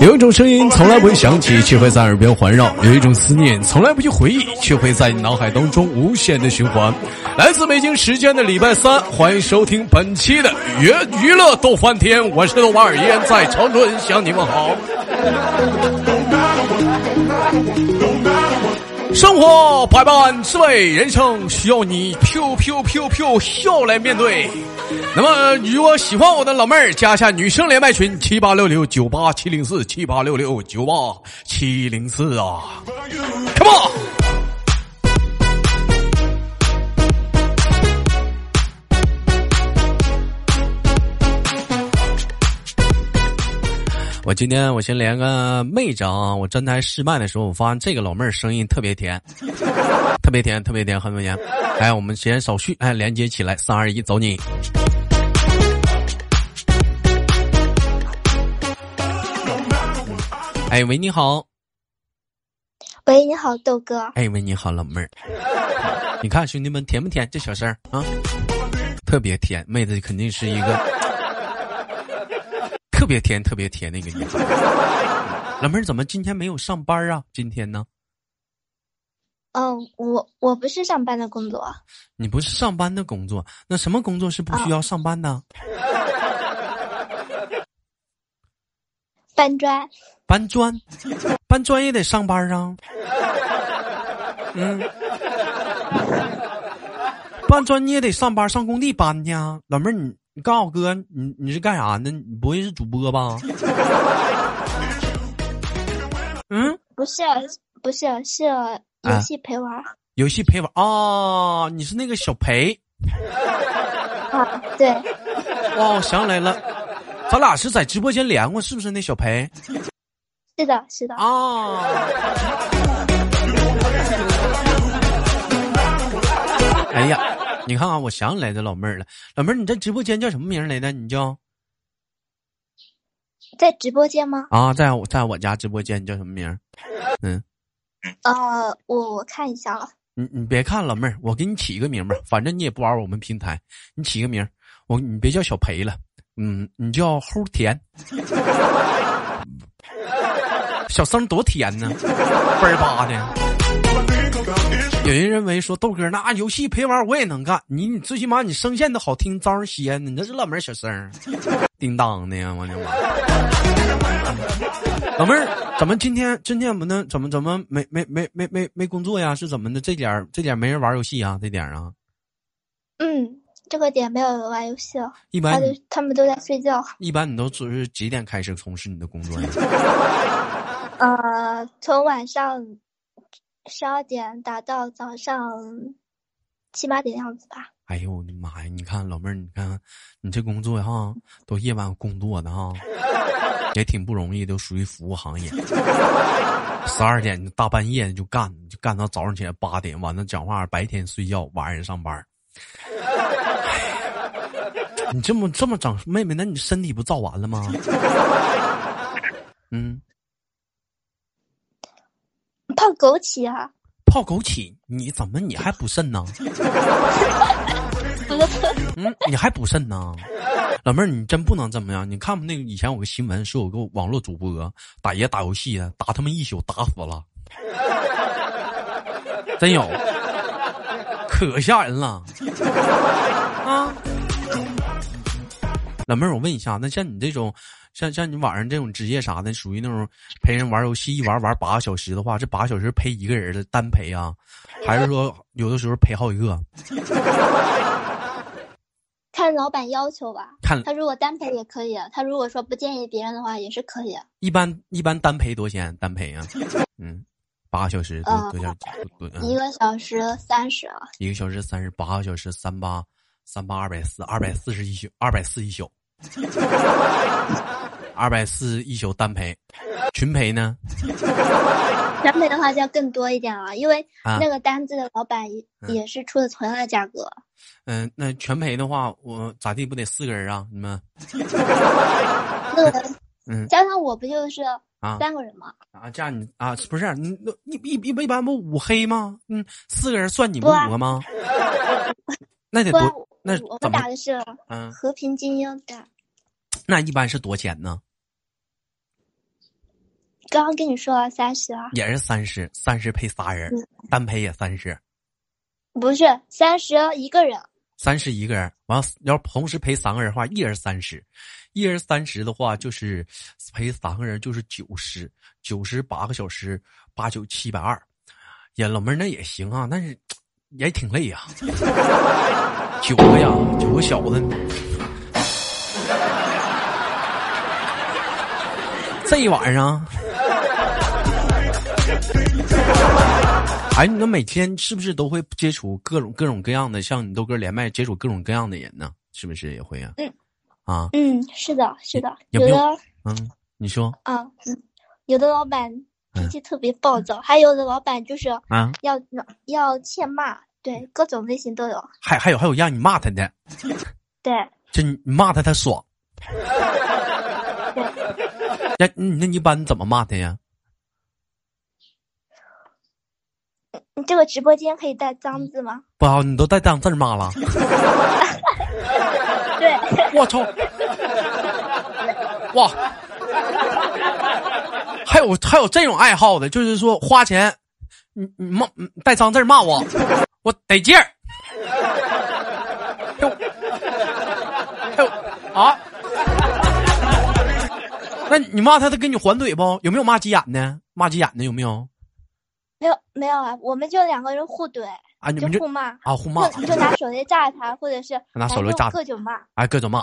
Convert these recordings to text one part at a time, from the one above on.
有一种声音从来不会响起，却会在耳边环绕；有一种思念从来不去回忆，却会在你脑海当中无限的循环。来自北京时间的礼拜三，欢迎收听本期的娱娱乐逗翻天，我是豆瓣儿，依然在长春向你们好。生活百般滋味，人生需要你 Q Q Q Q 笑来面对。那么，如果喜欢我的老妹儿，加一下女生连麦群七八六六九八七零四七八六六九八七零四啊，Come on！我今天我先连个妹子啊！我站台试麦的时候，我发现这个老妹儿声音特别甜，特别甜，特别甜，很甜。哎，我们先少叙，哎，连接起来，三二一，走你！哎喂，你好。喂，你好，豆哥。哎喂，你好，老妹儿。你看兄弟们甜不甜？这小声啊，特别甜。妹子肯定是一个。特别甜，特别甜那个女孩。老妹儿怎么今天没有上班啊？今天呢？嗯，我我不是上班的工作。你不是上班的工作，那什么工作是不需要上班的？搬砖。搬砖，搬砖也得上班啊。嗯，搬砖你也得上班，上工地搬去啊。老妹儿你。你告诉我哥，你你是干啥呢？你不会是主播吧？嗯，不是，不是，是游戏陪玩。游戏陪玩啊！你是那个小裴。啊，对。哦，想起来了，咱俩是在直播间连过，是不是那小裴？是的，是的。啊。哎呀。你看啊，我想起来这老妹儿了。老妹儿，你在直播间叫什么名来的？你叫在直播间吗？啊，在我在我家直播间，你叫什么名？嗯，呃，我我看一下了。你你别看老妹儿，我给你起一个名吧，反正你也不玩我们平台，你起个名，我你别叫小裴了，嗯，你叫齁甜，小声多甜呢，倍儿巴的。有人认为说豆哥那游戏陪玩我也能干，你你最起码你声线都好听，招人稀呢。你这是老妹儿小声，叮当的呀，我的妈！老妹儿怎么今天今天我们能怎么怎么没没没没没没工作呀？是怎么的？这点这点没人玩游戏啊？这点啊？嗯，这个点没有人玩游戏了。一般他们都在睡觉。一般你都只是几点开始从事你的工作呀？呃，从晚上。十二点打到早上七八点样子吧。哎呦我的妈呀！你看老妹儿，你看你这工作哈，都夜晚工作的哈，也挺不容易，都属于服务行业。十二点大半夜就干，就干到早上起来八点，完了讲话，白天睡觉，晚上上班。你这么这么长，妹妹，那你身体不造完了吗？嗯。泡枸杞啊！泡枸杞，你怎么你还补肾呢？嗯，你还补肾呢？老妹儿，你真不能这么样。你看不那个以前有个新闻，说有个网络主播打野打游戏的，打他们一宿打死了，真有，可吓人了啊！老妹儿，我问一下，那像你这种。像像你晚上这种职业啥的，属于那种陪人玩游戏，一玩玩八个小时的话，这八个小时陪一个人的单陪啊，还是说 有的时候陪好几个？看老板要求吧。看他如果单陪也可以，他如果说不建议别人的话也是可以。一般一般单陪多少钱？单陪啊？嗯，八个小时多多少？一个小时三十啊。一个小时三十，八个小时三八三八二百四，二百四十一宿，二百四一宿。二百四一宿单陪，群陪呢？全陪的话就要更多一点了，因为那个单子的老板也也是出的同样的价格。嗯，那全陪的话，我咋地不得四个人啊？你们？嗯，加上我不就是啊三个人吗？啊，这样你啊，不是你那一一一一般不五黑吗？嗯，四个人算你们五个吗？那得多。那我们打的是嗯和平精英的，那一般是多钱呢？刚刚跟你说了三十啊，也是三十，三十陪仨人，单陪也三十，不是三十一个人，三十一个人，完要同时陪三个人的话，一人三十，一人三十的话就是陪三个人就是九十，九十八个小时，八九七百二，呀，老妹儿那也行啊，但是也挺累呀，九个呀，九个小子。这一晚上，哎，你们每天是不是都会接触各种各种各样的，像你豆哥连麦接触各种各样的人呢？是不是也会啊？嗯，啊，嗯，是的，是的，有的，嗯，你说啊，嗯，有的老板脾气特别暴躁，还有的老板就是啊，要要欠骂，对，各种类型都有。还还有还有让你骂他的，对，就你骂他他爽。那那你一般怎么骂他呀？你这个直播间可以带脏字吗？不好，你都带脏字骂了。对，我操！哇，还有还有这种爱好的，就是说花钱，你你骂带脏字骂我，我得劲儿。啊！那你骂他，他给你还嘴不？有没有骂急眼的？骂急眼的有没有？没有，没有啊！我们就两个人互怼啊，你们就互骂啊，互骂，你就拿手雷炸他，或者是 拿手雷炸，各种骂，哎，各种骂。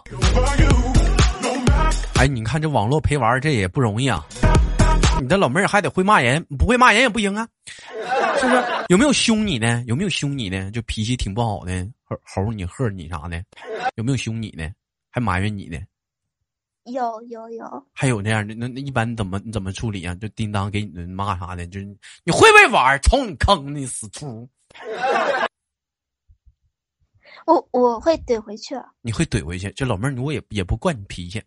哎，你看这网络陪玩这也不容易啊！你的老妹儿还得会骂人，不会骂人也不行啊，是不是？有没有凶你呢？有没有凶你呢？就脾气挺不好的，吼吼你、喝你啥的？有没有凶你呢？还埋怨你呢？有有有，还有那样的那那一般怎么怎么处理啊？就叮当给你骂啥的，就是你会不会玩？瞅你坑你死猪！我我会怼回去。你会怼回去？这老妹儿，我也也不惯你脾气。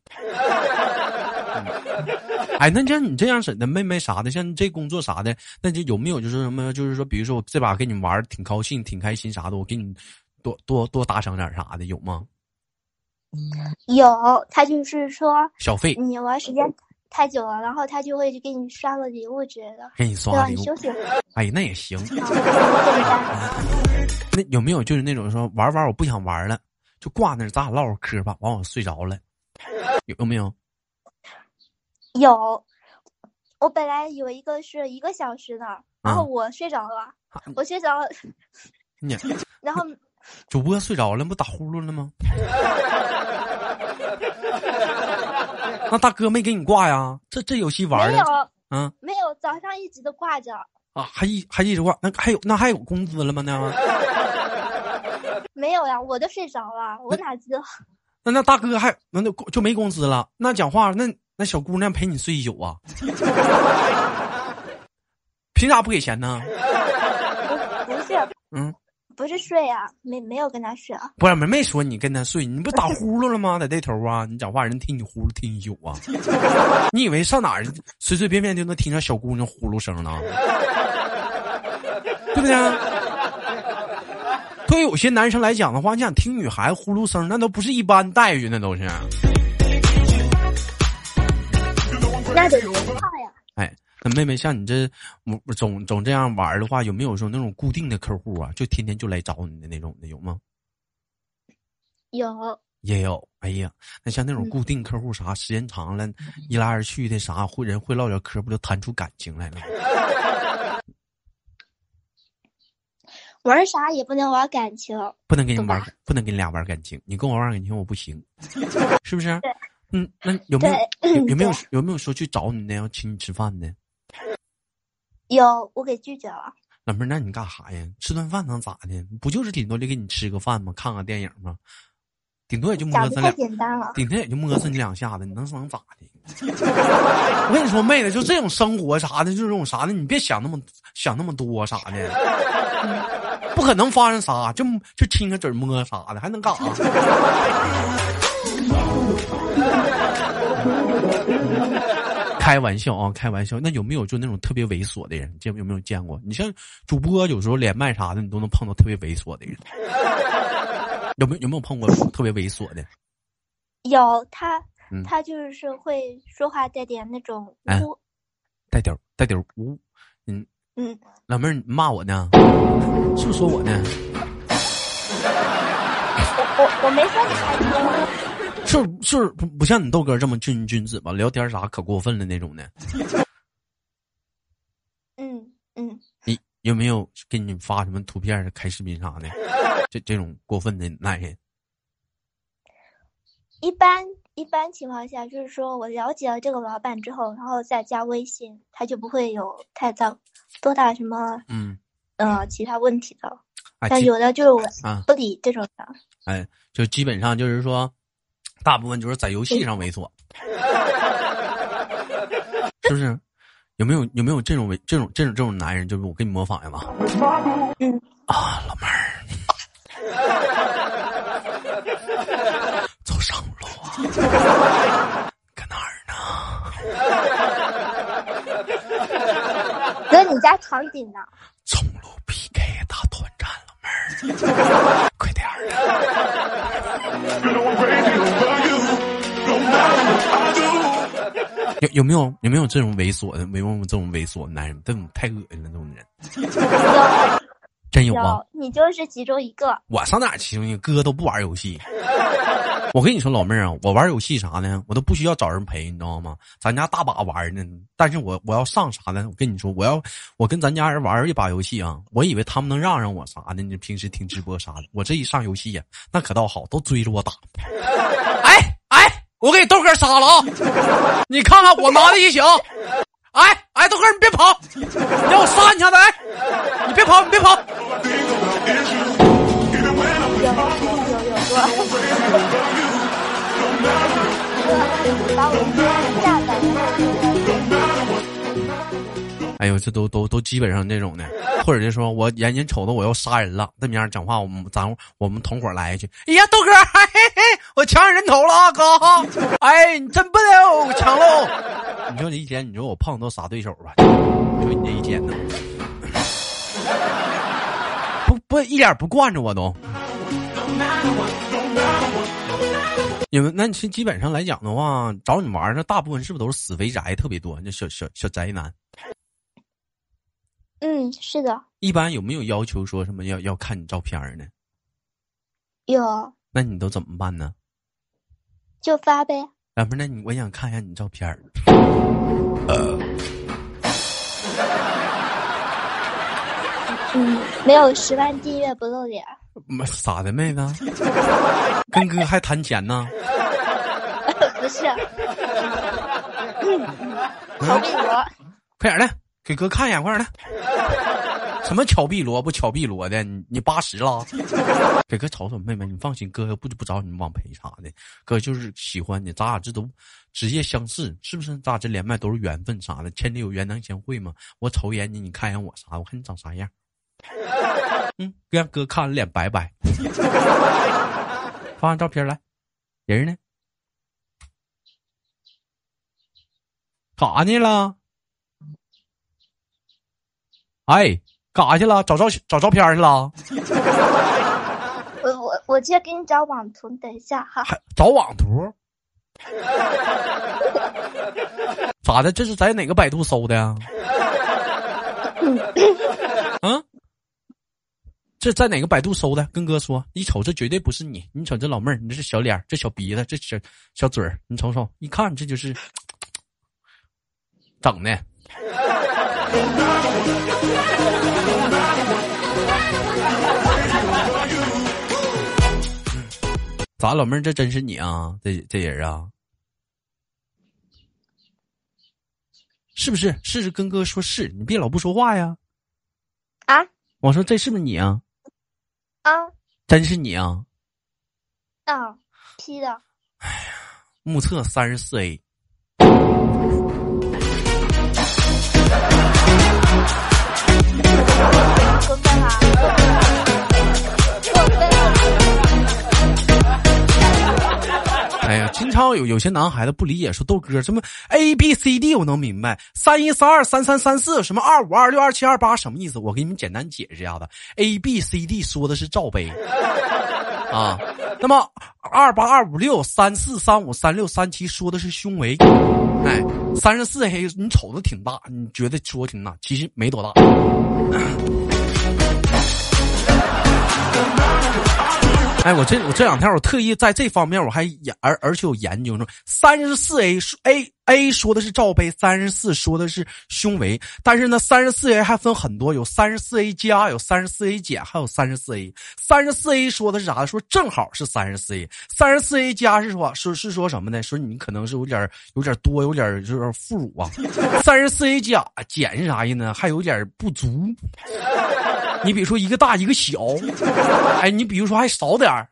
哎，那像你这样式的妹妹啥的，像这工作啥的，那就有没有就是什么？就是说，比如说我这把跟你玩挺高兴、挺开心啥的，我给你多多多打赏点啥的，有吗？有，他就是说小费，你玩时间太久了，然后他就会给你刷个礼物之类的，给你刷礼物。你休息。哎，那也行。那有没有就是那种说玩玩我不想玩了，就挂那，咱俩唠会嗑吧，完我睡着了，有没有？有，我本来有一个是一个小时的，然后我睡着了，我睡着了，你，然后。主播睡着了，不打呼噜了吗？那大哥没给你挂呀？这这游戏玩的？没有，嗯，没有，早上一直都挂着。啊，还一还一直挂？那还有那还有工资了吗？那没有呀，我都睡着了，我哪知道？那那大哥还那就就没工资了？那讲话，那那小姑娘陪你睡一宿啊？凭啥不给钱呢？不是，嗯。不是睡啊，没没有跟他睡啊。不是没没说你跟他睡，你不打呼噜了吗？在这头啊，你讲话人听你呼噜听一宿啊。你以为上哪儿随随便便就能听着小姑娘呼噜声呢？对不对？对于有些男生来讲的话，你想听女孩子呼噜声，那都不是一般待遇，那都是。那得怕呀。哎。那妹妹，像你这总总这样玩的话，有没有说那种固定的客户啊？就天天就来找你的那种的，有吗？有，也有。哎呀，那像那种固定客户啥，时间长了，一来二去的啥，会人会唠点嗑，不就谈出感情来了？玩啥也不能玩感情，不能跟你玩，不能跟你俩玩感情。你跟我玩感情，我不行，是不是？嗯，那有没有 有没有有没有说去找你呢，要请你吃饭的？有，我给拒绝了。老妹儿，那你干啥呀？吃顿饭能咋的？不就是顶多就给你吃个饭吗？看个电影吗？顶多也就摸着两，简单了。顶多也就摸着你两下子，你能能咋的？我跟你说，妹子，就这种生活啥的，就这种啥的，你别想那么想那么多啥的，不可能发生啥，就就亲个嘴摸啥的，还能干啥？开玩笑啊，开玩笑。那有没有就那种特别猥琐的人？见有没有见过？你像主播有时候连麦啥的，你都能碰到特别猥琐的人。有没有有没有碰过特别猥琐的？有他，他就是会说话带点那种污，带点带点污，嗯嗯，老妹儿你骂我呢，是不是说我呢？我我没说你开车，是是不不像你豆哥这么君君子吧？聊天啥可过分了那种的。嗯嗯，你有没有给你发什么图片、开视频啥的？这这种过分的男人？一般一般情况下，就是说我了解了这个老板之后，然后再加微信，他就不会有太大多大什么嗯呃其他问题的。啊，但有的就是我啊不理这种的。哎，就基本上就是说，大部分就是在游戏上猥琐，是不是？有没有有没有这种猥这种这种这种男人？就是我给你模仿一下吧，啊，老妹儿，走上路啊，搁哪儿呢？哥，你家场景呢？中路 PK 打团战，老妹 儿，快点儿。有有没有有没有这种猥琐的？没有这种猥琐的男人，这种太恶心了，这种人 真有吗！你就是其中一个。我上哪儿其中一个哥都不玩游戏。我跟你说，老妹儿啊，我玩游戏啥呢？我都不需要找人陪，你知道吗？咱家大把玩呢，但是我我要上啥呢？我跟你说，我要我跟咱家人玩一把游戏啊，我以为他们能让让我啥呢。你平时听直播啥的，我这一上游戏呀，那可倒好，都追着我打。哎哎，我给豆哥杀了啊！你看看我拿的一宿。哎哎，豆哥你别跑，你让我杀你一下子！哎，你别跑，你别跑。有有有。哎呦，这都都都基本上这种的，或者就说我眼睛瞅着我要杀人了，这么样讲话，我们咱我们同伙来一句，哎呀，豆哥，嘿嘿嘿，我抢人头了啊，哥，哎，你真笨哦，抢喽！你说你一天，你说我碰到啥对手吧？你说你这一天呢，不不一点不惯着我都。你们那其基本上来讲的话，找你玩的大部分是不是都是死肥宅特别多？那小小小宅男。嗯，是的。一般有没有要求说什么要要看你照片呢？有。那你都怎么办呢？就发呗。啊，不是，那你我想看一下你照片儿。嗯，没有十万订阅不露脸。傻的妹子，跟哥还谈钱呢？不是。巧碧罗，快点的，给哥看一眼，快点的。什么巧碧罗不巧碧罗的？你你八十了？给哥瞅瞅，妹妹，你放心，哥不不找你网陪啥的，哥就是喜欢你，咱俩这都职业相似，是不是？咱俩这连麦都是缘分啥的，千里有缘能相会吗？我瞅一眼你，你看一眼我啥？我看你长啥样。嗯，让哥看脸白白。发张照片来，人呢？干啥去了？哎，干啥去了？找照找照片去了？我我我去给你找网图，等一下哈。找网图？咋的？这是在哪个百度搜的呀？嗯。这在哪个百度搜的？跟哥说，一瞅这绝对不是你。你瞅这老妹儿，你这是小脸，这小鼻子，这小小嘴儿，你瞅瞅，一看这就是 整的。咋，老妹儿，这真是你啊？这这人啊，是不是？是跟哥说是，你别老不说话呀。啊？我说这是不是你啊？啊，真是你啊！啊，P 的。哎呀，目测三十四 A。过分常有有些男孩子不理解，说豆哥什么 A B C D 我能明白，三一三二三三三四什么二五二六二七二八什么意思？我给你们简单解释一下子，A B C D 说的是罩杯 啊，那么二八二五六三四三五三六三七说的是胸围。哎，三十四 A 你瞅着挺大，你觉得说挺大，其实没多大。哎，我这我这两天我特意在这方面我还研而而且有研究呢。三十四 A A A 说的是罩杯，三十四说的是胸围，但是呢，三十四 A 还分很多，有三十四 A 加，有三十四 A 减，还有三十四 A。三十四 A 说的是啥？说正好是三十四 A。三十四 A 加是说说是说什么呢？说你可能是有点有点多，有点就是副乳啊。三十四 A 加减是啥意思呢？还有点不足。你比如说一个大一个小，哎，你比如说还少点儿。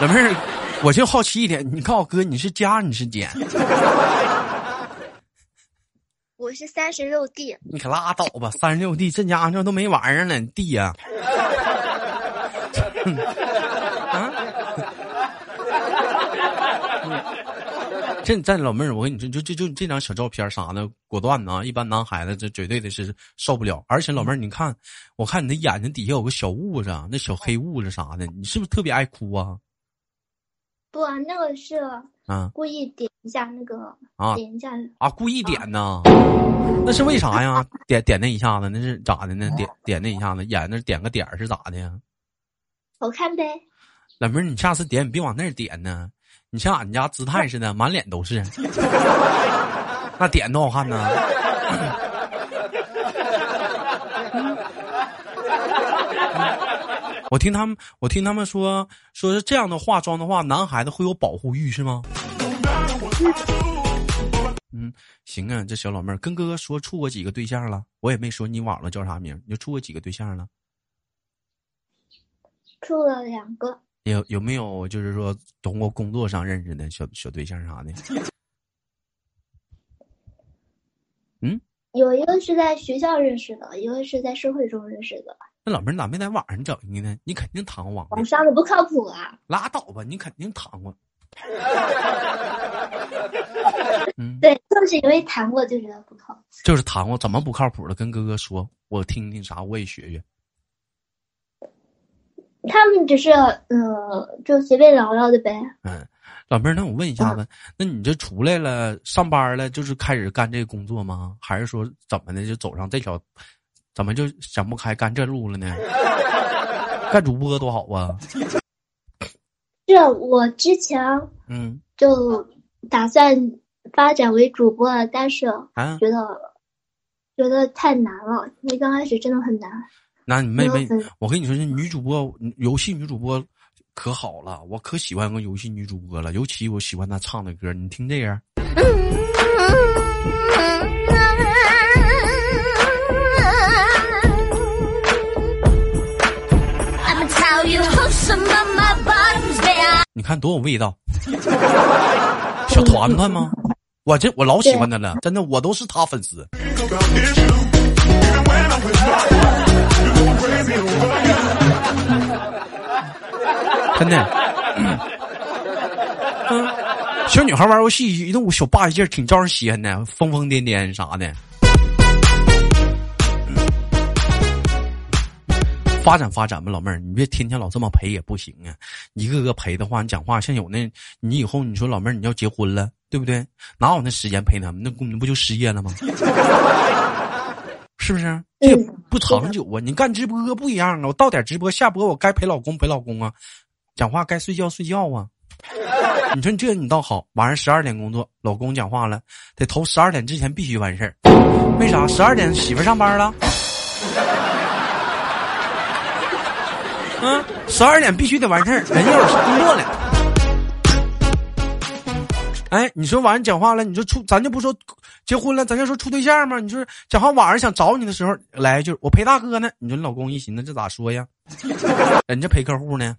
老妹儿，我就好奇一点，你告诉我哥，你是加你是减？我是三十六 D。你可拉倒吧，三十六 D，这家伙这都没玩意儿了，D 呀。啊？这这老妹儿，我跟你说，就就就这张小照片啥的，果断的啊！一般男孩子这绝对的是受不了。而且老妹儿，你看，我看你的眼睛底下有个小痦子，那小黑痦子啥的，你是不是特别爱哭啊？不啊，那个是啊，故意点一下那个啊，点一下啊，故意点呢？那是为啥呀？点点那一下子，那是咋的呢？点点那一下子，眼那点个点是咋的呀？好看呗。老妹儿，你下次点你别往那儿点呢。你像俺家姿态似的，满脸都是，那点多好看呢。我听他们，我听他们说，说是这样的化妆的话，男孩子会有保护欲，是吗？嗯，行啊，这小老妹儿跟哥哥说处过几个对象了，我也没说你网了叫啥名，你就处过几个对象了？处了两个。有有没有就是说通过工作上认识的小小对象啥的？嗯，有一个是在学校认识的，一个是在社会中认识的。那老妹儿咋没在网上整一个呢？你肯定谈过网网上的不靠谱啊！拉倒吧，你肯定谈过。嗯，对，就是因为谈过就觉得不靠谱。就是谈过，怎么不靠谱了？跟哥哥说，我听听啥，我也学学。他们只是呃，就随便聊聊的呗。嗯，老妹儿，那我问一下子，那你这出来了上班了，就是开始干这个工作吗？还是说怎么的就走上这条，怎么就想不开干这路了呢？干主播多好啊！是我之前嗯就打算发展为主播了，但是觉得觉得太难了，因为刚开始真的很难。那你妹妹，我跟你说，这女主播，游戏女主播可好了，我可喜欢个游戏女主播了，尤其我喜欢她唱的歌，你听这样。你看多有味道，小团团吗？我这我老喜欢她了，真的，我都是她粉丝。真的，嗯，小女孩玩游戏一动小霸气劲儿，挺招人稀罕的，疯疯癫癫啥的。发展发展吧，老妹儿，你别天天老这么陪也不行啊！一个个陪的话，你讲话像有那，你以后你说老妹儿你要结婚了，对不对？哪有那时间陪他们？那你不就失业了吗？是不是？这不长久啊！你干直播不一样啊！我到点直播下播，我该陪老公陪老公啊，讲话该睡觉睡觉啊。你说这你倒好，晚上十二点工作，老公讲话了，得头十二点之前必须完事儿。为啥？十二点媳妇上班了。嗯，十二点必须得完事儿，人家有工作了。哎，你说晚上讲话了，你说处，咱就不说结婚了，咱就说处对象嘛。你说讲话晚上想找你的时候，来一句我陪大哥呢。你说你老公一寻思这咋说呀？人家陪客户呢，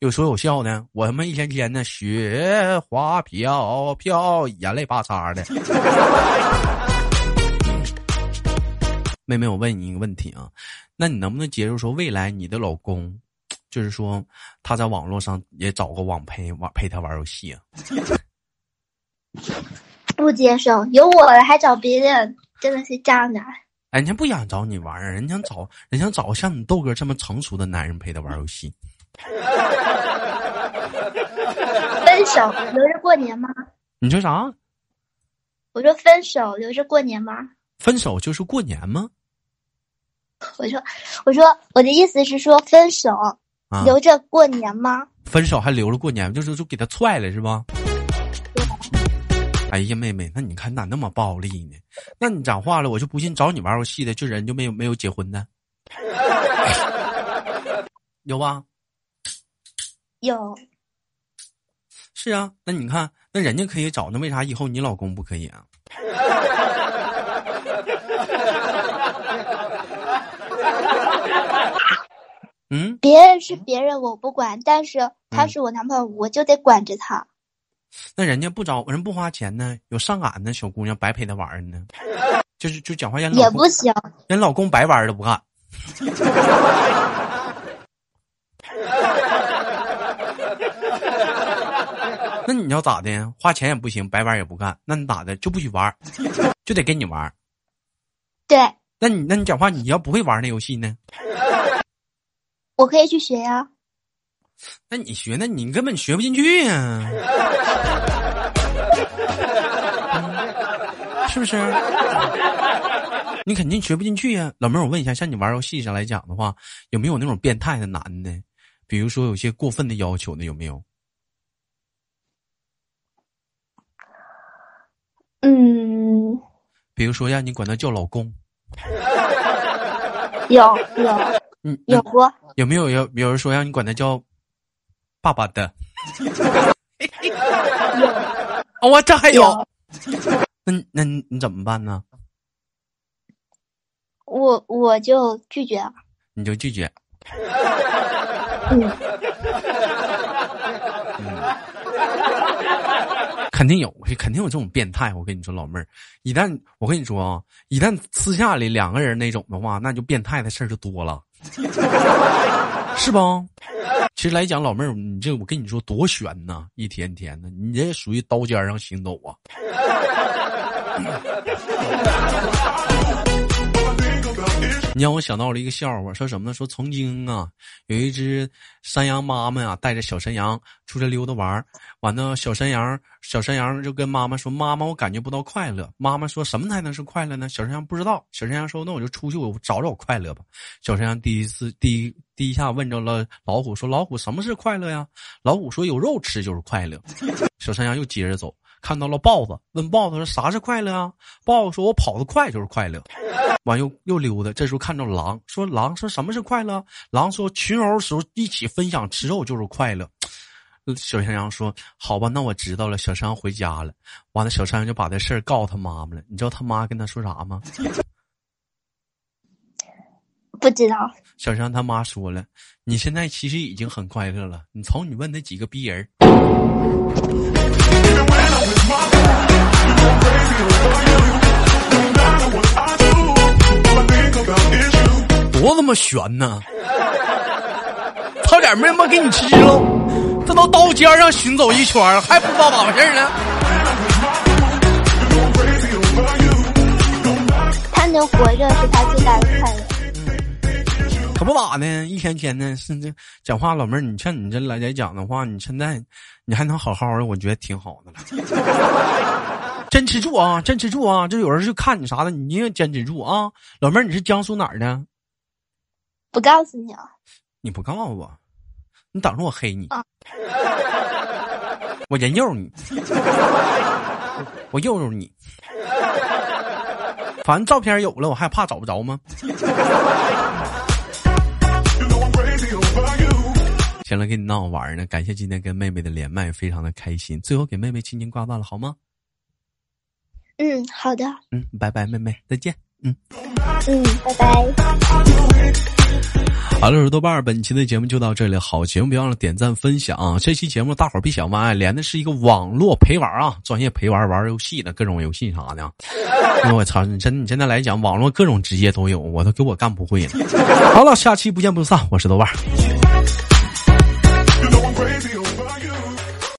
有说有笑的。我他妈一天天的雪花飘飘，眼泪巴嚓的。妹妹，我问你一个问题啊，那你能不能接受说未来你的老公，就是说他在网络上也找个网陪玩陪他玩游戏啊？不接受，有我了还找别人，真的是渣男。人家不想找你玩儿，人想找人想找像你豆哥这么成熟的男人陪他玩游戏。分手留着过年吗？你说啥？我说分手留着过年吗？分手就是过年吗？我说，我说我的意思是说分手啊，留着过年吗？分手还留着过年，就是就给他踹了是吧？哎呀，妹妹，那你看你咋那么暴力呢？那你讲话了，我就不信找你玩游戏的，就人就没有没有结婚的，有吧？有，是啊，那你看，那人家可以找，那为啥以后你老公不可以啊？嗯，别人是别人我不管，但是他是我男朋友，我就得管着他。那人家不找人不花钱呢，有上赶的小姑娘白陪他玩呢，就是就讲话也不行，人老公白玩都不干。那你要咋的？花钱也不行，白玩也不干，那你咋的？就不许玩，就得跟你玩。对那你那你讲话，你要不会玩那游戏呢？我可以去学呀、那你学，那你根本学不进去呀、嗯 是不是？你肯定学不进去呀、老妹儿，我问一下，像你玩游戏上来讲的话，有没有那种变态的男的？比如说有些过分的要求的，有没有？嗯，比如说让你管他叫老公，有有嗯，有过，有没有有有人说让你管他叫爸爸的？我这还有，那那你你怎么办呢？我我就拒绝了。你就拒绝。嗯，肯定有，肯定有这种变态。我跟你说，老妹儿，一旦我跟你说啊，一旦私下里两个人那种的话，那就变态的事儿就多了，是不？其实来讲，老妹儿，你这我跟你说多悬呐，一天天的，你这属于刀尖上行走啊。你让我想到了一个笑话，说什么呢？说曾经啊，有一只山羊妈妈啊，带着小山羊出来溜达玩儿完了，小山羊小山羊就跟妈妈说：“妈妈，我感觉不到快乐。”妈妈说什么才能是快乐呢？小山羊不知道。小山羊说：“那我就出去，我找找快乐吧。”小山羊第一次第一第一下问着了老虎，说：“老虎，什么是快乐呀？”老虎说：“有肉吃就是快乐。”小山羊又接着走，看到了豹子，问豹子说：“啥是快乐啊？”豹子说：“我跑得快就是快乐。”完又又溜达，这时候看到狼，说：“狼说什么是快乐？”狼说：“群殴时候一起分享吃肉就是快乐。”小山羊说：“好吧，那我知道了。”小山羊回家了，完了，小山羊就把这事儿告诉他妈妈了。你知道他妈跟他说啥吗？不知道。小山羊他妈说了：“你现在其实已经很快乐了。你瞅你问那几个逼人多他妈悬呢！差点没他妈给你吃了，这都刀尖上行走一圈儿，还不知道咋回事呢？他能活着是他最大的快乐。可不咋的，一天天的，是这讲话，老妹儿，你像你这来来讲的话，你现在你还能好好的，我觉得挺好的了。坚持住啊，坚持住啊！这有人就看你啥的，你一定坚持住啊！老妹儿，你是江苏哪儿的？不告诉你啊，你不告诉我，你等着我黑你，啊我人肉你，我肉肉你。反正照片有了，我还怕找不着吗？行了，跟你闹着玩呢。感谢今天跟妹妹的连麦，非常的开心。最后给妹妹轻轻挂断了，好吗？嗯，好的，嗯，拜拜，妹妹，再见。嗯，嗯，拜拜。好了，我是豆瓣儿，本期的节目就到这里。好节目别忘了点赞分享、啊。这期节目大伙儿别想歪，连的是一个网络陪玩啊，专业陪玩玩游戏的各种游戏啥的。哎呦我操，你真你现在来讲，网络各种职业都有，我都给我干不会了。好了，下期不见不散，我是豆瓣儿。